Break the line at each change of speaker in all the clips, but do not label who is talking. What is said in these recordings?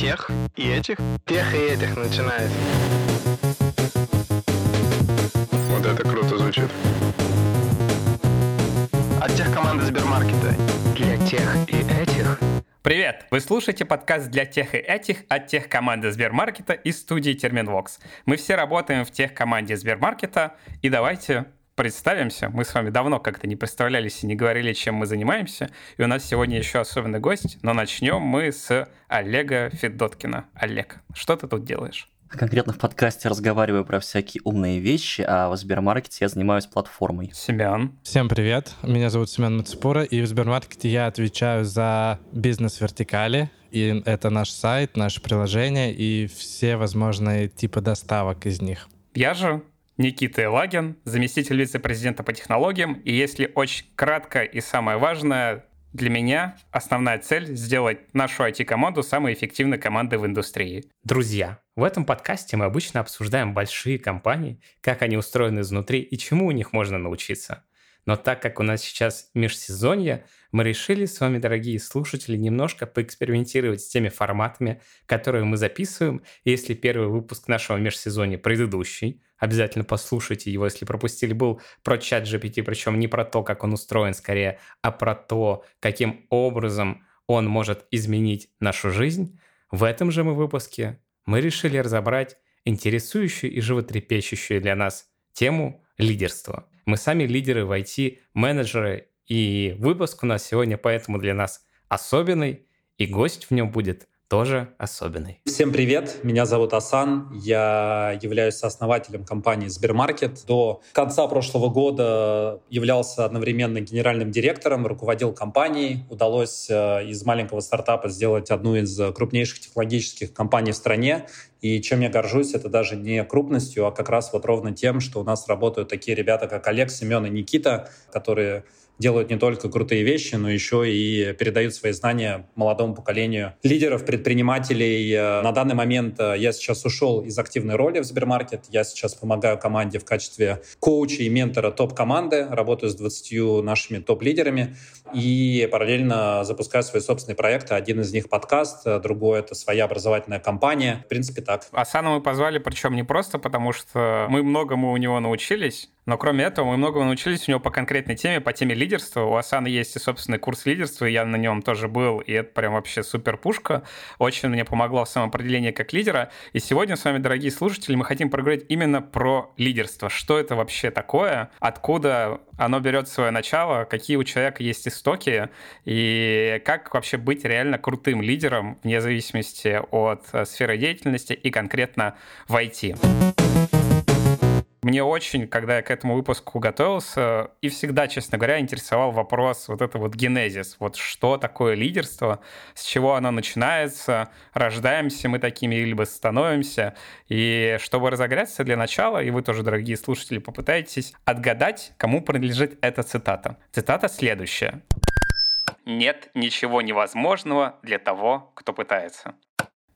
Тех и этих? Тех и этих начинается.
Вот это круто звучит.
От тех команды Сбермаркета. Для тех и этих.
Привет! Вы слушаете подкаст для тех и этих от тех команды Сбермаркета и студии Терминвокс. Мы все работаем в тех команде Сбермаркета, и давайте представимся. Мы с вами давно как-то не представлялись и не говорили, чем мы занимаемся. И у нас сегодня еще особенный гость, но начнем мы с Олега Федоткина. Олег, что ты тут делаешь?
Конкретно в подкасте разговариваю про всякие умные вещи, а в Сбермаркете я занимаюсь платформой.
Семен.
Всем привет, меня зовут Семен Мацепура, и в Сбермаркете я отвечаю за бизнес-вертикали, и это наш сайт, наше приложение и все возможные типы доставок из них.
Я же Никита Елагин, заместитель вице-президента по технологиям. И если очень кратко и самое важное, для меня основная цель — сделать нашу IT-команду самой эффективной командой в индустрии. Друзья, в этом подкасте мы обычно обсуждаем большие компании, как они устроены изнутри и чему у них можно научиться. Но так как у нас сейчас межсезонье, мы решили с вами, дорогие слушатели, немножко поэкспериментировать с теми форматами, которые мы записываем. Если первый выпуск нашего межсезонья предыдущий, обязательно послушайте его, если пропустили, был про чат GPT, причем не про то, как он устроен скорее, а про то, каким образом он может изменить нашу жизнь. В этом же мы выпуске мы решили разобрать интересующую и животрепещущую для нас тему лидерства. Мы сами лидеры в IT, менеджеры, и выпуск у нас сегодня поэтому для нас особенный, и гость в нем будет тоже особенный.
Всем привет, меня зовут Асан, я являюсь сооснователем компании Сбермаркет. До конца прошлого года являлся одновременно генеральным директором, руководил компанией. Удалось э, из маленького стартапа сделать одну из крупнейших технологических компаний в стране. И чем я горжусь, это даже не крупностью, а как раз вот ровно тем, что у нас работают такие ребята, как Олег, Семен и Никита, которые делают не только крутые вещи, но еще и передают свои знания молодому поколению лидеров, предпринимателей. Э, на данный момент э, я сейчас ушел из активной роли в Сбермаркет. Я сейчас помогаю команде в качестве коуча и ментора топ-команды, работаю с 20 нашими топ-лидерами и параллельно запускаю свои собственные проекты. Один из них подкаст, э, другой — это своя образовательная компания. В принципе, так.
Асана мы позвали, причем не просто потому, что мы многому у него научились, но кроме этого, мы многому научились у него по конкретной теме, по теме лидерства. У Асаны есть и собственный курс лидерства, я на нем тоже был, и это прям вообще супер пушка. Очень мне помогло в самоопределении как лидера. И сегодня с вами, дорогие слушатели, мы хотим поговорить именно про лидерство. Что это вообще такое? Откуда оно берет свое начало? Какие у человека есть истоки? И как вообще быть реально крутым лидером вне зависимости от э, сферы деятельности и конкретно в IT? Мне очень, когда я к этому выпуску готовился, и всегда, честно говоря, интересовал вопрос вот это вот генезис. Вот что такое лидерство, с чего оно начинается, рождаемся мы такими либо становимся. И чтобы разогреться для начала, и вы тоже, дорогие слушатели, попытайтесь отгадать, кому принадлежит эта цитата. Цитата следующая. Нет ничего невозможного для того, кто пытается.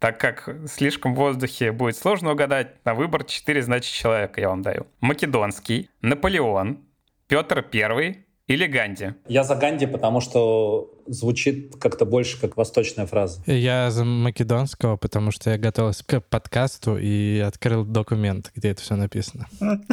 Так как слишком в воздухе будет сложно угадать, на выбор 4, значит, человека я вам даю. Македонский, Наполеон, Петр Первый или Ганди?
Я за Ганди, потому что звучит как-то больше как восточная фраза.
Я за македонского, потому что я готовился к подкасту и открыл документ, где это все написано.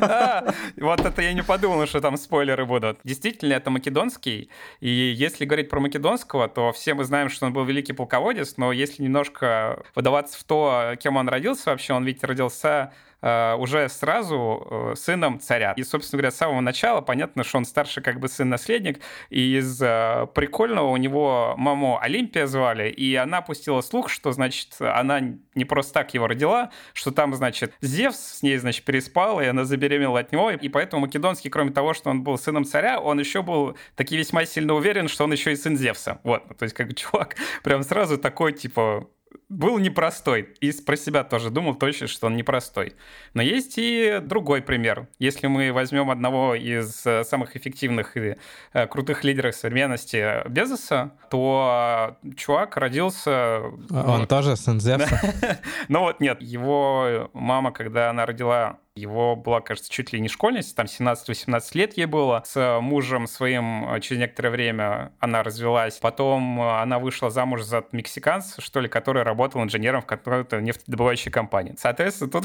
А, вот это я не подумал, что там спойлеры будут. Действительно, это македонский. И если говорить про македонского, то все мы знаем, что он был великий полководец, но если немножко выдаваться в то, кем он родился вообще, он ведь родился уже сразу э, сыном царя. И, собственно говоря, с самого начала понятно, что он старший как бы сын-наследник, и из э, прикольного у него маму Олимпия звали, и она пустила слух, что, значит, она не просто так его родила, что там, значит, Зевс с ней, значит, переспал, и она забеременела от него, и поэтому Македонский, кроме того, что он был сыном царя, он еще был таки весьма сильно уверен, что он еще и сын Зевса. Вот, то есть как чувак прям сразу такой, типа, был непростой. И про себя тоже думал точно, что он непростой. Но есть и другой пример. Если мы возьмем одного из э, самых эффективных и э, крутых лидеров современности Безоса, то чувак родился...
Он тоже сын Зевса?
Ну вот нет, его мама, когда она родила Его была, кажется, чуть ли не школьница, там 17-18 лет ей было. С мужем своим э, через некоторое время она развелась. Потом э, она вышла замуж за мексиканца, что ли, который работал инженером в какой-то нефтедобывающей компании. Соответственно, тут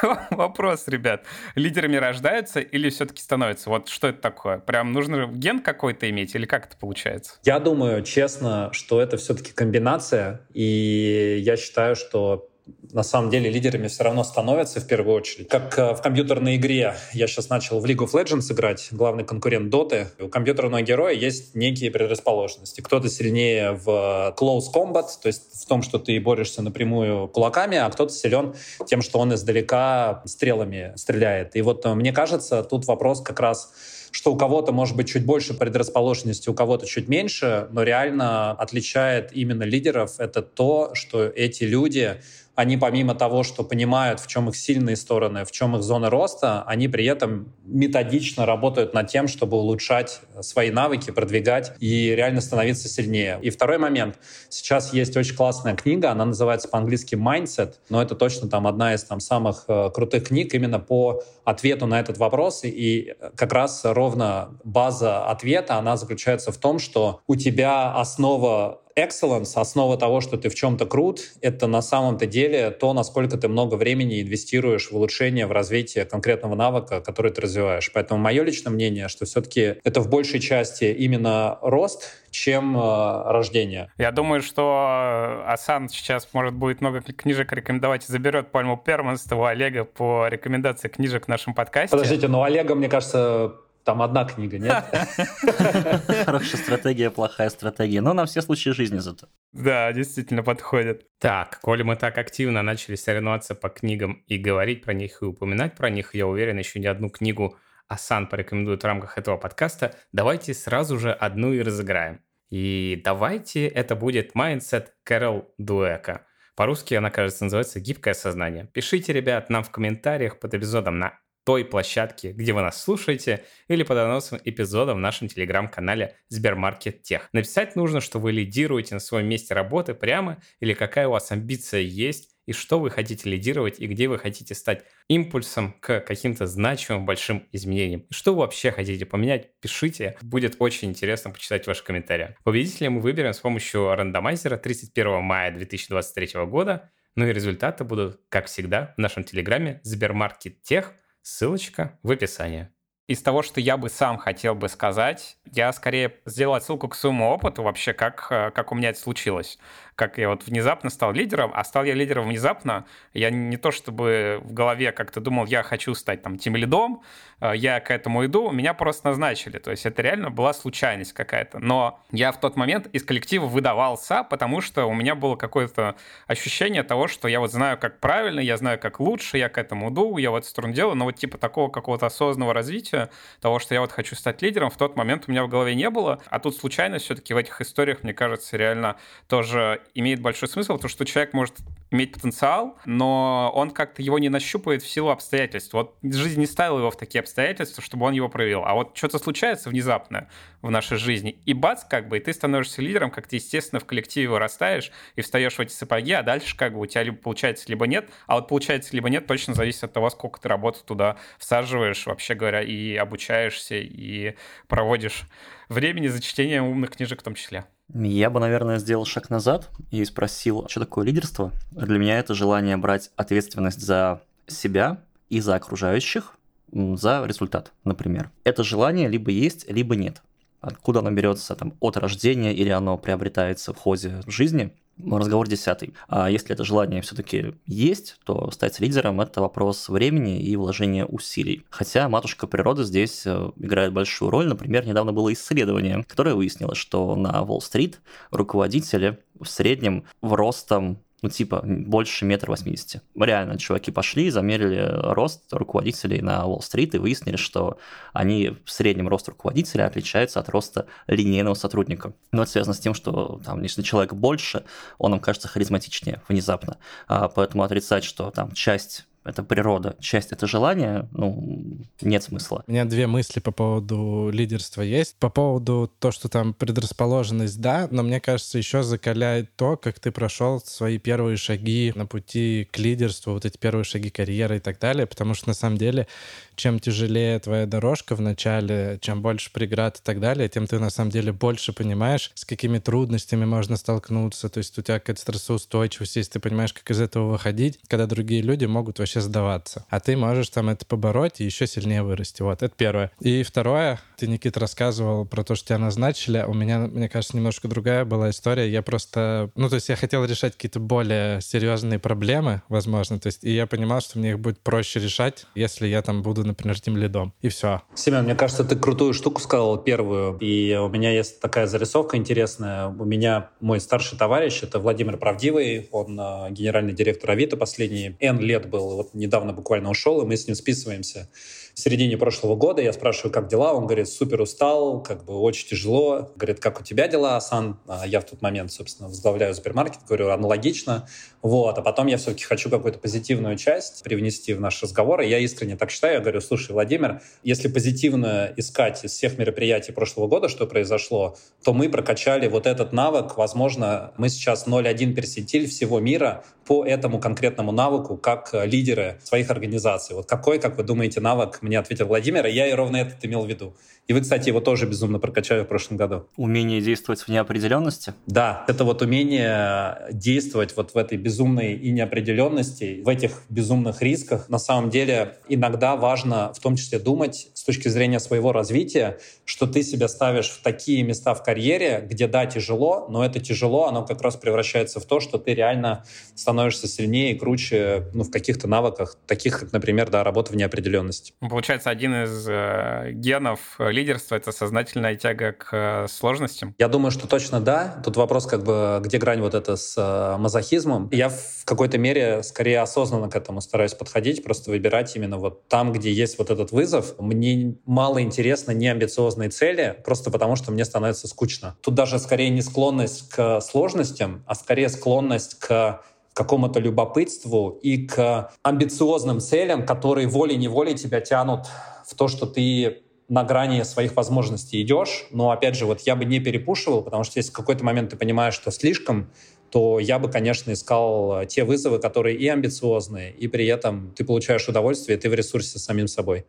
вопрос, ребят. Лидерами рождаются или все-таки становятся? Вот что это такое? Прям нужно ген какой-то иметь или как это получается?
Я думаю, честно, что это все-таки комбинация. И я считаю, что на самом деле лидерами все равно становятся в первую очередь. Как э, в компьютерной игре, я сейчас начал в League of Legends играть, главный конкурент Доты. У компьютерного героя есть некие предрасположенности. Кто-то сильнее в close combat, то есть в том, что ты борешься напрямую кулаками, а кто-то силен тем, что он издалека стрелами стреляет. И вот э, мне кажется, тут вопрос как раз что у кого-то может быть чуть больше предрасположенности, у кого-то чуть меньше, но реально отличает именно лидеров это то, что эти люди они помимо того, что понимают, в чем их сильные стороны, в чем их зона роста, они при этом методично работают над тем, чтобы улучшать свои навыки, продвигать и реально становиться сильнее. И второй момент. Сейчас есть очень классная книга, она называется по-английски «Mindset», но это точно там одна из там, самых э, крутых книг именно по ответу на этот вопрос. И как раз ровно база ответа, она заключается в том, что у тебя основа excellence, основа того, что ты в чем-то крут, это на самом-то деле то, насколько ты много времени инвестируешь в улучшение, в развитие конкретного навыка, который ты развиваешь. Поэтому мое личное мнение, что все-таки это в большей части именно рост, чем э, рождение.
Я думаю, что Асан сейчас, может, будет много книжек рекомендовать и заберет пальму первенства у Олега по рекомендации книжек в нашем подкасте.
Подождите, но Олега, мне кажется, там одна книга, нет?
Хорошая стратегия, плохая стратегия. Но на все случаи жизни зато.
Да, действительно подходит.
Так, коли мы так активно начали соревноваться по книгам и говорить про них, и упоминать про них, я уверен, еще не одну книгу Асан порекомендует в рамках этого подкаста. Давайте сразу же одну и разыграем. И давайте это будет Mindset Кэрол Дуэка. По-русски она, кажется, называется «Гибкое сознание». Пишите, ребят, нам в комментариях под эпизодом на той площадке, где вы нас слушаете, или по доносам эпизода в нашем телеграм-канале Сбермаркет Тех. Написать нужно, что вы лидируете на своем месте работы прямо, или какая у вас амбиция есть, и что вы хотите лидировать, и где вы хотите стать импульсом к каким-то значимым большим изменениям. Что вы вообще хотите поменять, пишите. Будет очень интересно почитать ваши комментарии. Победителя мы выберем с помощью рандомайзера 31 мая 2023 года. Ну и результаты будут, как всегда, в нашем телеграме Сбермаркет Тех – Ссылочка в описании.
Из того, что я бы сам хотел бы сказать, я скорее сделал отсылку к своему опыту вообще, как, э, как у меня это случилось как я вот внезапно стал лидером, а стал я лидером внезапно. Я не то чтобы в голове как-то думал, я хочу стать там тем лидом, э, я к этому иду, меня просто назначили. То есть это реально была случайность какая-то. Но я в тот момент из коллектива выдавался, потому что у меня было какое-то ощущение того, что я вот знаю, как правильно, я знаю, как лучше, я к этому иду, я в эту сторону делаю, но вот типа такого какого-то осознанного развития, того, что я вот хочу стать лидером, в тот момент у меня в голове не было. А тут случайность все-таки в этих историях, мне кажется, реально тоже имеет большой смысл, потому что человек может иметь потенциал, но он как-то его не нащупает в силу обстоятельств. Вот жизнь не ставила его в такие обстоятельства, чтобы он его проявил. А вот что-то случается внезапно в нашей жизни, и бац, как бы, и ты становишься лидером, как ты, естественно, в коллективе вырастаешь и встаешь в эти сапоги, а дальше как бы у тебя либо получается, либо нет. А вот получается, либо нет, точно зависит от того, сколько ты работы туда всаживаешь, вообще говоря, и обучаешься, и проводишь времени за чтением умных книжек в том числе.
Я бы, наверное, сделал шаг назад и спросил, что такое лидерство. Для меня это желание брать ответственность за себя и за окружающих, за результат, например. Это желание либо есть, либо нет. Откуда оно берется там, от рождения или оно приобретается в ходе жизни, разговор десятый. А если это желание все-таки есть, то стать лидером – это вопрос времени и вложения усилий. Хотя матушка природа здесь э, играет большую роль. Например, недавно было исследование, которое выяснило, что на Уолл-стрит руководители в среднем в ростом ну, типа, больше метра восьмидесяти. Реально, чуваки пошли, замерили рост руководителей на Уолл-стрит и выяснили, что они в среднем рост руководителя отличается от роста линейного сотрудника. Но это связано с тем, что там, если человек больше, он нам кажется харизматичнее внезапно. А, поэтому отрицать, что там часть это природа, часть это желание, ну, нет смысла.
У меня две мысли по поводу лидерства есть. По поводу то, что там предрасположенность, да, но мне кажется, еще закаляет то, как ты прошел свои первые шаги на пути к лидерству, вот эти первые шаги карьеры и так далее, потому что на самом деле чем тяжелее твоя дорожка в начале, чем больше преград и так далее, тем ты на самом деле больше понимаешь, с какими трудностями можно столкнуться. То есть у тебя какая-то стрессоустойчивость есть, ты понимаешь, как из этого выходить, когда другие люди могут вообще сдаваться. А ты можешь там это побороть и еще сильнее вырасти. Вот, это первое. И второе, ты, Никита, рассказывал про то, что тебя назначили. У меня, мне кажется, немножко другая была история. Я просто... Ну, то есть я хотел решать какие-то более серьезные проблемы, возможно. То есть и я понимал, что мне их будет проще решать, если я там буду например, тем лидом. И все.
Семен, мне кажется, ты крутую штуку сказал первую. И у меня есть такая зарисовка интересная. У меня мой старший товарищ, это Владимир Правдивый, он э, генеральный директор Авито последние N лет был, вот недавно буквально ушел, и мы с ним списываемся в середине прошлого года. Я спрашиваю, как дела? Он говорит, супер устал, как бы очень тяжело. Говорит, как у тебя дела, Асан? А я в тот момент, собственно, возглавляю супермаркет. Говорю, аналогично. Вот. А потом я все-таки хочу какую-то позитивную часть привнести в наш разговор. И я искренне так считаю. Я говорю, слушай, Владимир, если позитивно искать из всех мероприятий прошлого года, что произошло, то мы прокачали вот этот навык. Возможно, мы сейчас 0,1 персентиль всего мира по этому конкретному навыку как лидеры своих организаций. Вот какой, как вы думаете, навык мне ответил Владимир, и я и ровно это имел в виду. И вы, кстати, его тоже безумно прокачали в прошлом году.
Умение действовать в неопределенности?
Да, это вот умение действовать вот в этой безумной и неопределенности, в этих безумных рисках. На самом деле иногда важно в том числе думать с точки зрения своего развития, что ты себя ставишь в такие места в карьере, где да, тяжело, но это тяжело, оно как раз превращается в то, что ты реально становишься сильнее и круче ну, в каких-то навыках, таких как, например, да, работа в неопределенности.
Получается, один из э, генов лидерства — это сознательная тяга к э, сложностям?
Я думаю, что точно да. Тут вопрос, как бы, где грань вот это с э, мазохизмом. Я в какой-то мере скорее осознанно к этому стараюсь подходить, просто выбирать именно вот там, где есть вот этот вызов. Мне мало интересно неамбициозные цели, просто потому что мне становится скучно. Тут даже скорее не склонность к сложностям, а скорее склонность к какому-то любопытству и к амбициозным целям, которые волей-неволей тебя тянут в то, что ты на грани своих возможностей идешь, но опять же, вот я бы не перепушивал, потому что если в какой-то момент ты понимаешь, что слишком, то я бы, конечно, искал те вызовы, которые и амбициозные, и при этом ты получаешь удовольствие, и ты в ресурсе с самим собой.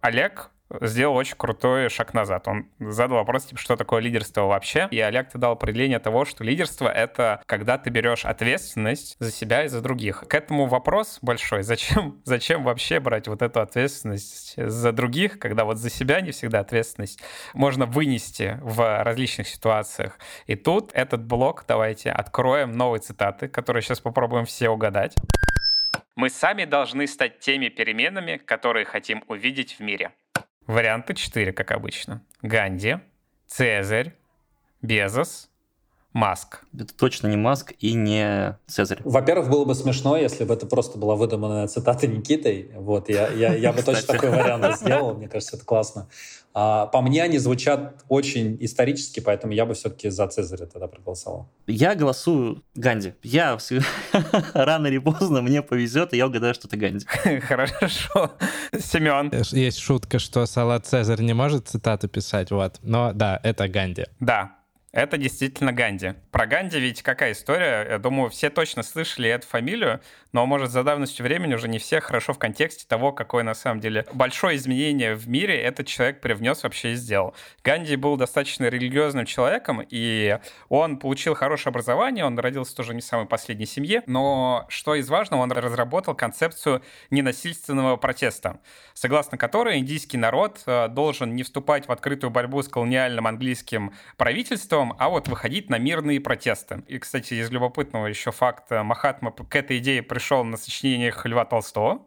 Олег сделал очень крутой шаг назад. Он задал вопрос, типа, что такое лидерство вообще? И Олег ты дал определение того, что лидерство — это когда ты берешь ответственность за себя и за других. К этому вопрос большой. Зачем, зачем вообще брать вот эту ответственность за других, когда вот за себя не всегда ответственность можно вынести в различных ситуациях? И тут этот блок, давайте откроем новые цитаты, которые сейчас попробуем все угадать. Мы сами должны стать теми переменами, которые хотим увидеть в мире. Варианты 4, как обычно. Ганди, Цезарь, Безос, Маск.
Это точно не Маск и не Цезарь.
Во-первых, было бы смешно, если бы это просто была выдуманная цитата Никитой. Вот, я, я, я бы точно такой вариант сделал. Мне кажется, это классно. А, по мне они звучат очень исторически, поэтому я бы все-таки за Цезаря тогда проголосовал.
Я голосую Ганди. Я рано или поздно мне повезет, и я угадаю, что это Ганди.
Хорошо. Семен.
Есть шутка, что Салат Цезарь не может цитату писать, вот. Но да, это Ганди.
Да, это действительно Ганди. Про Ганди ведь какая история? Я думаю, все точно слышали эту фамилию, но, может, за давностью времени уже не все хорошо в контексте того, какое на самом деле большое изменение в мире этот человек привнес вообще и сделал. Ганди был достаточно религиозным человеком, и он получил хорошее образование, он родился тоже не в самой последней семье, но что из важного, он разработал концепцию ненасильственного протеста, согласно которой индийский народ э, должен не вступать в открытую борьбу с колониальным английским правительством, правительством, а вот выходить на мирные протесты. И, кстати, из любопытного еще факта, Махатма к этой идее пришел на сочинениях Льва Толстого.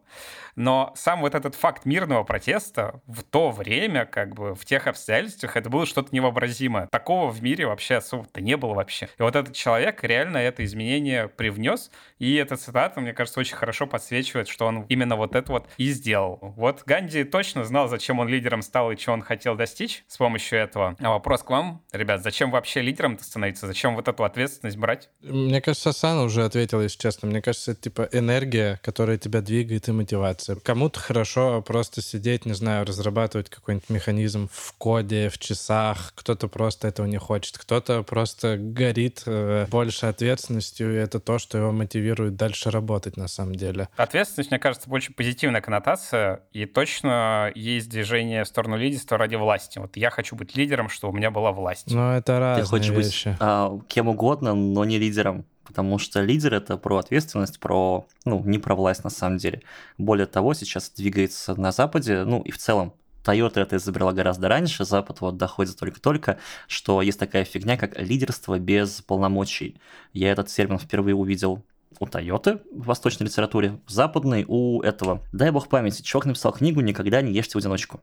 Но сам вот этот факт мирного протеста в то время, как бы в тех обстоятельствах, это было что-то невообразимое. Такого в мире вообще особо-то не было вообще. И вот этот человек реально это изменение привнес, и эта цитата, мне кажется, очень хорошо подсвечивает, что он именно вот это вот и сделал. Вот Ганди точно знал, зачем он лидером стал и что он хотел достичь с помощью этого. А вопрос к вам, ребят, зачем вообще лидером становиться? Зачем вот эту ответственность брать?
Мне кажется, Асана уже ответил, если честно. Мне кажется, это типа энергия, которая тебя двигает и мотивация. Кому-то хорошо просто сидеть, не знаю, разрабатывать какой-нибудь механизм в коде, в часах. Кто-то просто этого не хочет. Кто-то просто горит э, больше ответственностью, и это то, что его мотивирует дальше работать на самом деле.
Ответственность, мне кажется, больше позитивная коннотация, и точно есть движение в сторону лидерства ради власти. Вот я хочу быть лидером, что у меня была власть.
Но это разные
Ты хочешь
вещи.
быть а, кем угодно, но не лидером. Потому что лидер это про ответственность, про, ну, не про власть на самом деле. Более того, сейчас двигается на Западе, ну и в целом Toyota это изобрела гораздо раньше, Запад вот доходит только-только, что есть такая фигня, как лидерство без полномочий. Я этот термин впервые увидел у Тойоты в восточной литературе, в западной у этого. Дай бог памяти, чувак написал книгу «Никогда не ешьте в одиночку».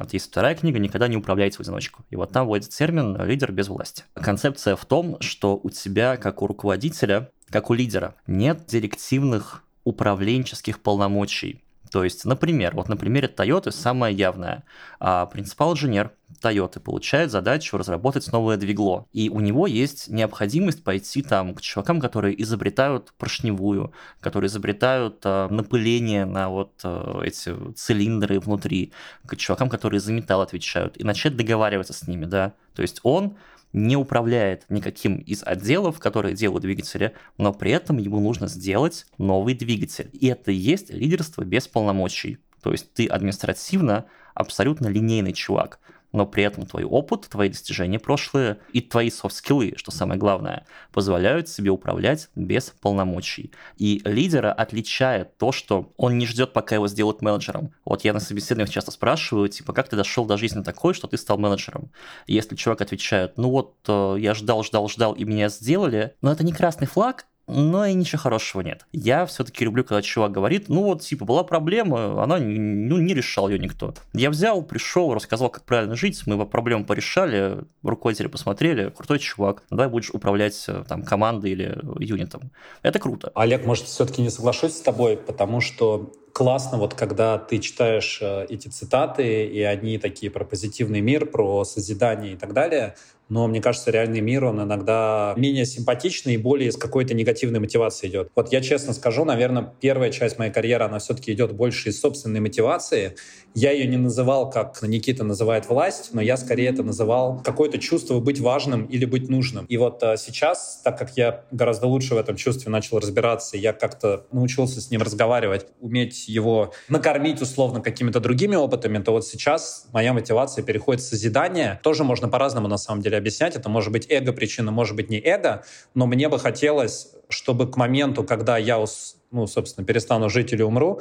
Вот есть вторая книга «Никогда не управляйте в одиночку». И вот там вводится термин «лидер без власти». Концепция в том, что у тебя, как у руководителя, как у лидера, нет директивных управленческих полномочий. То есть, например, вот на примере Toyota самое явное. А, принципал-инженер Toyota получает задачу разработать новое двигло. И у него есть необходимость пойти там к чувакам, которые изобретают поршневую, которые изобретают а, напыление на вот а, эти цилиндры внутри, к чувакам, которые за металл отвечают, и начать договариваться с ними, да. То есть он не управляет никаким из отделов, которые делают двигатели, но при этом ему нужно сделать новый двигатель. И это и есть лидерство без полномочий. То есть ты административно абсолютно линейный чувак но при этом твой опыт, твои достижения прошлые и твои софт-скиллы, что самое главное, позволяют себе управлять без полномочий. И лидера отличает то, что он не ждет, пока его сделают менеджером. Вот я на собеседованиях часто спрашиваю, типа, как ты дошел до жизни такой, что ты стал менеджером? Если чувак отвечает, ну вот, э, я ждал, ждал, ждал, и меня сделали, но это не красный флаг, но и ничего хорошего нет. Я все-таки люблю, когда чувак говорит, ну вот, типа, была проблема, она ну, не решал ее никто. Я взял, пришел, рассказал, как правильно жить, мы проблему порешали, руководители посмотрели, крутой чувак, давай будешь управлять э, там командой или юнитом. Это круто.
Олег, может, все-таки не соглашусь с тобой, потому что классно, вот когда ты читаешь э, эти цитаты, и они такие про позитивный мир, про созидание и так далее, но мне кажется, реальный мир, он иногда менее симпатичный и более с какой-то негативной мотивацией идет. Вот я честно скажу, наверное, первая часть моей карьеры, она все-таки идет больше из собственной мотивации. Я ее не называл, как Никита называет власть, но я скорее это называл какое-то чувство быть важным или быть нужным. И вот а, сейчас, так как я гораздо лучше в этом чувстве начал разбираться, я как-то научился с ним разговаривать, уметь его накормить условно какими-то другими опытами, то вот сейчас моя мотивация переходит в созидание. Тоже можно по-разному на самом деле объяснять. Это может быть эго-причина, может быть не эго, но мне бы хотелось, чтобы к моменту, когда я, ну, собственно, перестану жить или умру,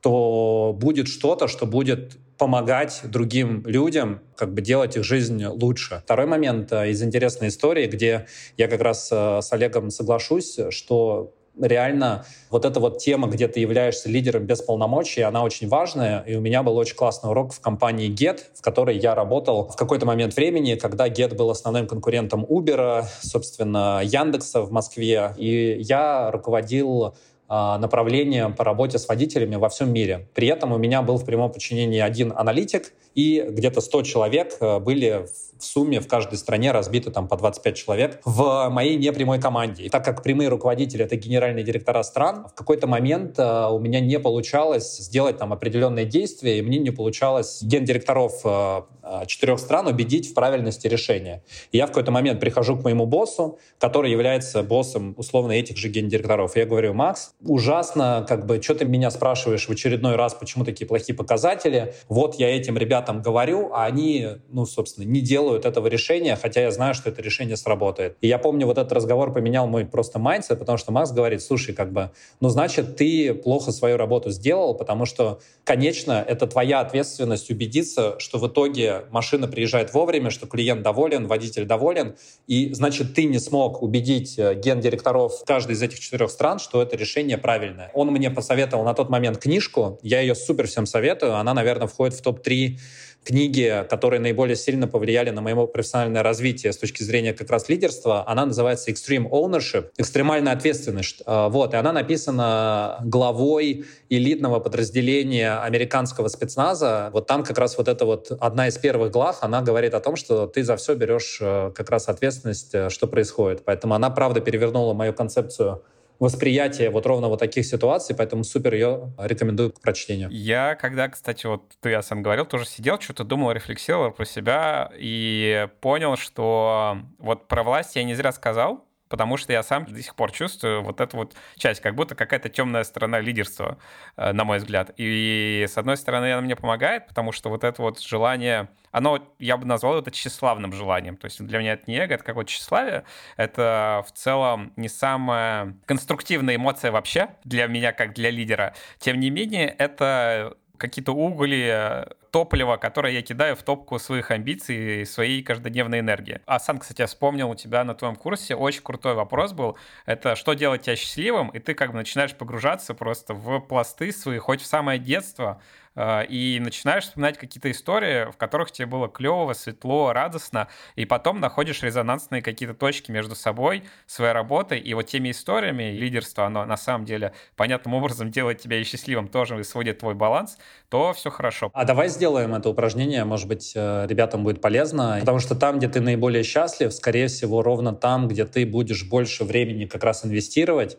то будет что-то, что будет помогать другим людям, как бы делать их жизнь лучше. Второй момент э, из интересной истории, где я как раз э, с Олегом соглашусь, что реально вот эта вот тема, где ты являешься лидером без полномочий, она очень важная. И у меня был очень классный урок в компании Get, в которой я работал в какой-то момент времени, когда Get был основным конкурентом Uber, собственно, Яндекса в Москве. И я руководил а, направлением по работе с водителями во всем мире. При этом у меня был в прямом подчинении один аналитик, и где-то 100 человек э, были в сумме в каждой стране разбиты там по 25 человек в моей непрямой команде. И так как прямые руководители — это генеральные директора стран, в какой-то момент э, у меня не получалось сделать там определенные действия, и мне не получалось гендиректоров э, четырех стран убедить в правильности решения. И я в какой-то момент прихожу к моему боссу, который является боссом условно этих же гендиректоров. И я говорю, Макс, ужасно, как бы, что ты меня спрашиваешь в очередной раз, почему такие плохие показатели? Вот я этим ребятам там говорю, а они, ну, собственно, не делают этого решения, хотя я знаю, что это решение сработает. И я помню, вот этот разговор поменял мой просто mindset, потому что Макс говорит, слушай, как бы, ну, значит, ты плохо свою работу сделал, потому что, конечно, это твоя ответственность убедиться, что в итоге машина приезжает вовремя, что клиент доволен, водитель доволен, и, значит, ты не смог убедить э, гендиректоров каждой из этих четырех стран, что это решение правильное. Он мне посоветовал на тот момент книжку, я ее супер всем советую, она, наверное, входит в топ-3 книги, которые наиболее сильно повлияли на мое профессиональное развитие с точки зрения как раз лидерства. Она называется Extreme Ownership, экстремальная ответственность. А, вот, и она написана главой элитного подразделения американского спецназа. Вот там как раз вот это вот одна из первых глав, она говорит о том, что ты за все берешь э, как раз ответственность, э, что происходит. Поэтому она, правда, перевернула мою концепцию восприятие вот ровно вот таких ситуаций, поэтому супер ее рекомендую к прочтению.
Я, когда, кстати, вот ты я сам говорил, тоже сидел, что-то думал, рефлексировал про себя и понял, что вот про власть я не зря сказал, потому что я сам до сих пор чувствую вот эту вот часть, как будто какая-то темная сторона лидерства, э, на мой взгляд. И, с одной стороны, она мне помогает, потому что вот это вот желание, оно, я бы назвал это тщеславным желанием. То есть для меня это не эго, это какое-то тщеславие. Это в целом не самая конструктивная эмоция вообще для меня, как для лидера. Тем не менее, это какие-то угли, топливо, которое я кидаю в топку своих амбиций и своей каждодневной энергии. А сам, кстати, я вспомнил у тебя на твоем курсе очень крутой вопрос был. Это что делать тебя счастливым? И ты как бы начинаешь погружаться просто в пласты свои, хоть в самое детство, Э, и начинаешь вспоминать какие-то истории, в которых тебе было клево, светло, радостно, и потом находишь резонансные какие-то точки между собой, своей работой, и вот теми историями лидерство, оно на самом деле понятным образом делает тебя и счастливым, тоже сводит твой баланс, то все хорошо.
А давай сделаем это упражнение, может быть, э, ребятам будет полезно, потому что там, где ты наиболее счастлив, скорее всего, ровно там, где ты будешь больше времени как раз инвестировать,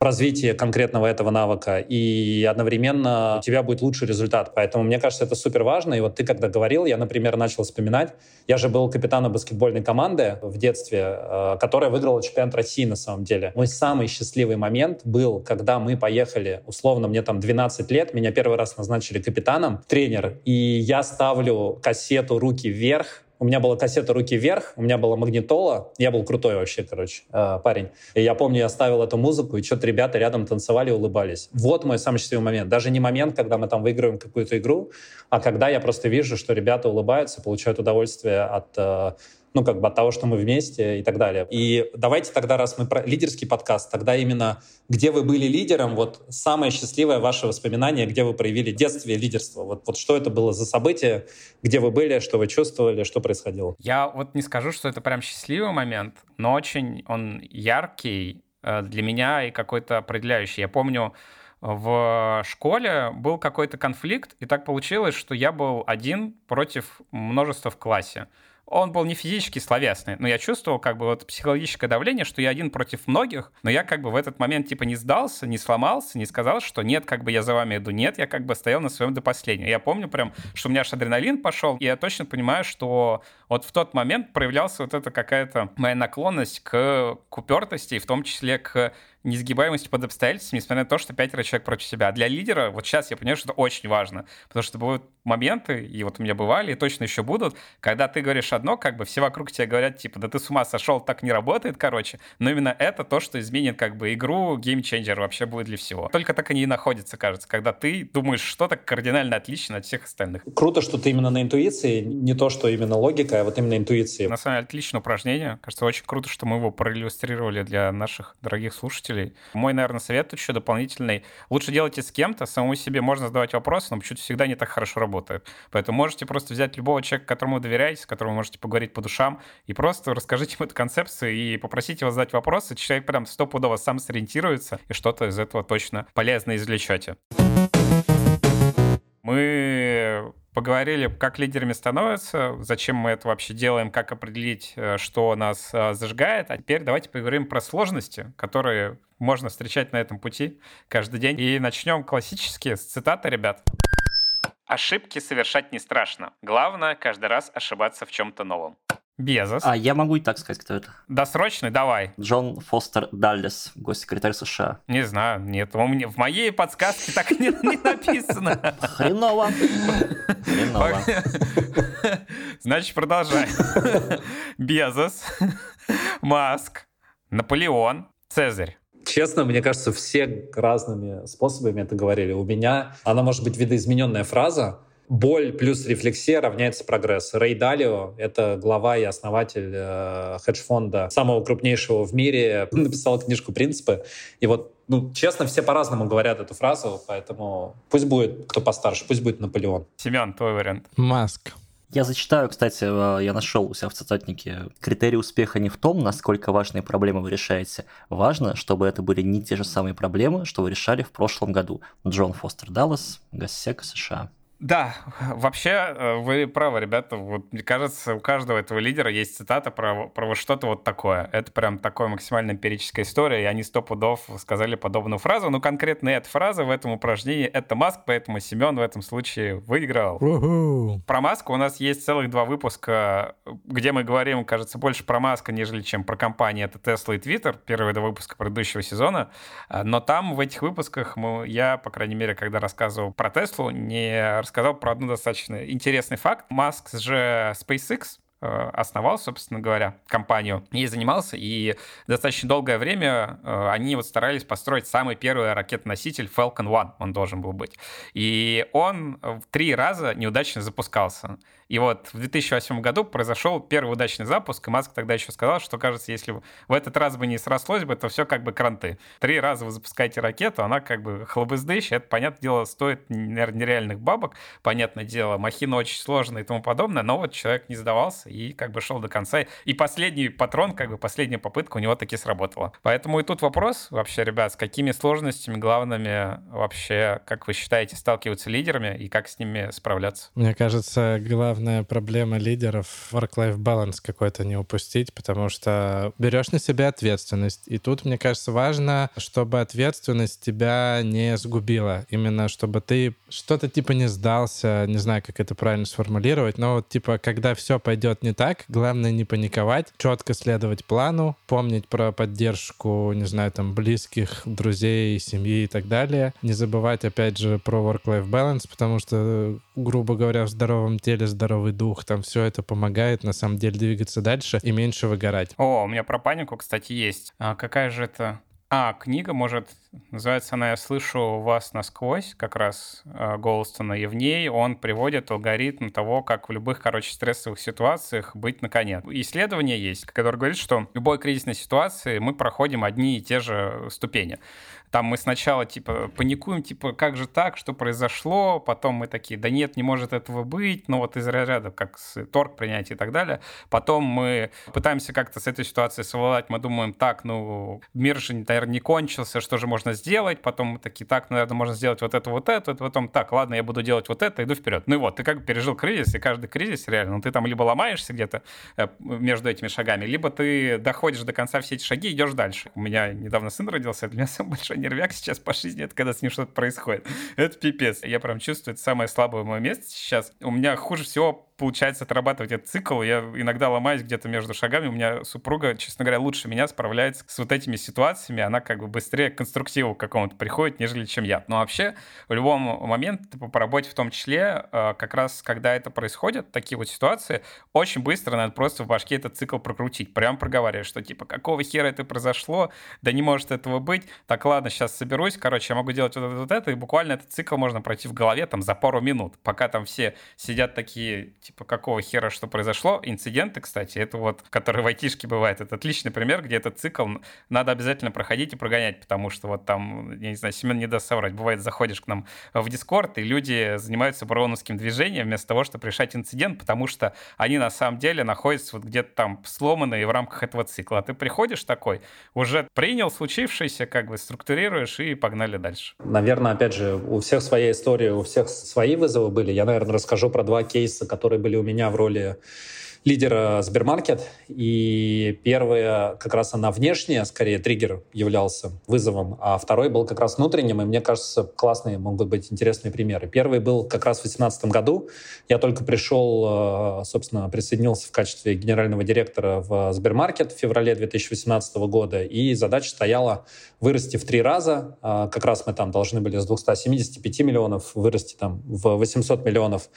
развитие конкретного этого навыка, и одновременно у тебя будет лучший результат. Поэтому мне кажется, это супер важно. И вот ты когда говорил, я, например, начал вспоминать, я же был капитаном баскетбольной команды в детстве, э, которая выиграла чемпионат России на самом деле. Мой самый счастливый момент был, когда мы поехали, условно, мне там 12 лет, меня первый раз назначили капитаном, тренер, и я ставлю кассету «Руки вверх», у меня была кассета «Руки вверх», у меня была магнитола. Я был крутой вообще, короче, э, парень. И я помню, я ставил эту музыку, и что-то ребята рядом танцевали улыбались. Вот мой самый счастливый момент. Даже не момент, когда мы там выигрываем какую-то игру, а когда я просто вижу, что ребята улыбаются, получают удовольствие от э, ну, как бы от того, что мы вместе и так далее. И давайте тогда, раз мы про лидерский подкаст, тогда именно где вы были лидером, вот самое счастливое ваше воспоминание, где вы проявили детстве лидерство. Вот, вот что это было за событие, где вы были, что вы чувствовали, что происходило?
Я вот не скажу, что это прям счастливый момент, но очень он яркий э, для меня и какой-то определяющий. Я помню, в школе был какой-то конфликт, и так получилось, что я был один против множества в классе он был не физически словесный, но я чувствовал как бы вот психологическое давление, что я один против многих, но я как бы в этот момент типа не сдался, не сломался, не сказал, что нет, как бы я за вами иду, нет, я как бы стоял на своем до последнего. Я помню прям, что у меня аж адреналин пошел, и я точно понимаю, что вот в тот момент проявлялся вот эта какая-то моя наклонность к, к упертости, и в том числе к несгибаемости под обстоятельствами, несмотря на то, что пятеро человек против себя. А для лидера, вот сейчас я понимаю, что это очень важно, потому что бывают моменты, и вот у меня бывали, и точно еще будут, когда ты говоришь одно, как бы все вокруг тебя говорят, типа, да ты с ума сошел, так не работает, короче, но именно это то, что изменит как бы игру, геймченджер вообще будет для всего. Только так они и находятся, кажется, когда ты думаешь что-то кардинально отлично от всех остальных.
Круто, что ты именно на интуиции, не то, что именно логика, а вот именно интуиции.
На самом деле, отличное упражнение. Кажется, очень круто, что мы его проиллюстрировали для наших дорогих слушателей. Мой, наверное, совет еще дополнительный. Лучше делайте с кем-то, самому себе можно задавать вопросы, но почему-то всегда не так хорошо работает. Поэтому можете просто взять любого человека, которому вы доверяете, с которым вы можете поговорить по душам, и просто расскажите ему эту концепцию и попросите его задать вопросы. Человек прям стопудово сам сориентируется, и что-то из этого точно полезно извлечете. Мы поговорили, как лидерами становятся, зачем мы это вообще делаем, как определить, э, что нас э, зажигает. А теперь давайте поговорим про сложности, которые можно встречать на этом пути каждый день. И начнем классически с цитаты, ребят. Ошибки совершать не страшно. Главное, каждый раз ошибаться в чем-то новом. Безос.
А я могу и так сказать, кто это.
Досрочный, давай.
Джон Фостер Даллес, госсекретарь США.
Не знаю, нет, у меня, в моей подсказке так не, не написано.
Хреново. Хреново.
Значит, продолжай. Безос, Маск, Наполеон, Цезарь.
Честно, мне кажется, все разными способами это говорили. У меня она может быть видоизмененная фраза, боль плюс рефлексия равняется прогресс. Рэй Далио — это глава и основатель э, хедж-фонда самого крупнейшего в мире, написал книжку «Принципы». И вот, ну, честно, все по-разному говорят эту фразу, поэтому пусть будет кто постарше, пусть будет Наполеон.
Семен, твой вариант.
Маск.
Я зачитаю, кстати, э, я нашел у себя в цитатнике. Критерий успеха не в том, насколько важные проблемы вы решаете. Важно, чтобы это были не те же самые проблемы, что вы решали в прошлом году. Джон Фостер Даллас, Госсек, США.
Да, вообще э, вы правы, ребята. Вот, мне кажется, у каждого этого лидера есть цитата про, про вот что-то вот такое. Это прям такая максимально эмпирическая история, и они сто пудов сказали подобную фразу. Но конкретно эта фраза в этом упражнении — это Маск, поэтому Семен в этом случае выиграл.
Уху.
Про Маску у нас есть целых два выпуска, где мы говорим, кажется, больше про Маска, нежели чем про компании. Это Tesla и Twitter, первые два выпуска предыдущего сезона. А, Но там в этих выпусках мы, я, по крайней мере, когда рассказывал про Теслу, не рассказал про одну достаточно интересный факт. Маск же SpaceX э, основал, собственно говоря, компанию и занимался, и достаточно долгое время э, они вот старались построить самый первый ракетоноситель Falcon One, он должен был быть. И он три раза неудачно запускался. И вот в 2008 году произошел первый удачный запуск, и Маск тогда еще сказал, что, кажется, если в этот раз бы не срослось бы, то все как бы кранты. Три раза вы запускаете ракету, она как бы хлобыздыщ, это, понятное дело, стоит, наверное, нереальных бабок, понятное дело, махина очень сложная и тому подобное, но вот человек не сдавался и как бы шел до конца. И последний патрон, как бы последняя попытка у него таки сработала. Поэтому и тут вопрос вообще, ребят, с какими сложностями главными вообще, как вы считаете, сталкиваются лидерами и как с ними справляться?
Мне кажется, главное главная проблема лидеров work-life balance какой-то не упустить, потому что берешь на себя ответственность. И тут, мне кажется, важно, чтобы ответственность тебя не сгубила. Именно чтобы ты что-то типа не сдался, не знаю, как это правильно сформулировать, но вот типа, когда все пойдет не так, главное не паниковать, четко следовать плану, помнить про поддержку, не знаю, там, близких, друзей, семьи и так далее. Не забывать, опять же, про work-life balance, потому что, грубо говоря, в здоровом теле здоровый дух, там все это помогает на самом деле двигаться дальше и меньше выгорать.
О, у меня про панику, кстати, есть. А какая же это а, книга, может, называется она «Я слышу вас насквозь», как раз э, Голстона, и в ней он приводит алгоритм того, как в любых, короче, стрессовых ситуациях быть на коне. Исследование есть, которое говорит, что в любой кризисной ситуации мы проходим одни и те же ступени. Там мы сначала, типа, паникуем, типа, как же так, что произошло, потом мы такие, да нет, не может этого быть, ну вот из ряда, как с торг принятия и так далее. Потом мы пытаемся как-то с этой ситуацией совладать, мы думаем, так, ну, мир же, наверное, не кончился, что же можно сделать? Потом мы такие, так, наверное, можно сделать вот это, вот это, потом, так, ладно, я буду делать вот это, иду вперед. Ну и вот, ты как бы пережил кризис, и каждый кризис реально, ну ты там либо ломаешься где-то э, между этими шагами, либо ты доходишь до конца все эти шаги и идешь дальше. У меня недавно сын родился, для меня самый большой нервяк сейчас по жизни, это когда с ним что-то происходит. Это пипец. Я прям чувствую, это самое слабое мое место сейчас. У меня хуже всего получается отрабатывать этот цикл. Я иногда ломаюсь где-то между шагами. У меня супруга, честно говоря, лучше меня справляется с вот этими ситуациями. Она как бы быстрее к конструктиву какому-то приходит, нежели чем я. Но вообще, в любом моменте, типа, по работе в том числе, э, как раз когда это происходит, такие вот ситуации, очень быстро надо просто в башке этот цикл прокрутить. Прям проговаривать, что типа, какого хера это произошло? Да не может этого быть. Так, ладно, сейчас соберусь. Короче, я могу делать вот это, вот это. И буквально этот цикл можно пройти в голове там за пару минут, пока там все сидят такие, типа, какого хера что произошло. Инциденты, кстати, это вот, которые в айтишке бывает, это отличный пример, где этот цикл надо обязательно проходить и прогонять, потому что вот там, я не знаю, Семен не даст соврать, бывает, заходишь к нам в Дискорд, и люди занимаются броуновским движением вместо того, чтобы решать инцидент, потому что они на самом деле находятся вот где-то там сломанные в рамках этого цикла. А ты приходишь такой, уже принял случившееся, как бы структурируешь и погнали дальше.
Наверное, опять же, у всех своя история, у всех свои вызовы были. Я, наверное, расскажу про два кейса, которые были у меня в роли лидера Сбермаркет. И первая, как раз она внешняя, скорее триггер являлся вызовом, а второй был как раз внутренним, и мне кажется, классные могут быть интересные примеры. Первый был как раз в 2018 году. Я только пришел, э, собственно, присоединился в качестве генерального директора в Сбермаркет в феврале 2018 года, и задача стояла вырасти в три раза. А, как раз мы там должны были с 275 миллионов вырасти там в 800 миллионов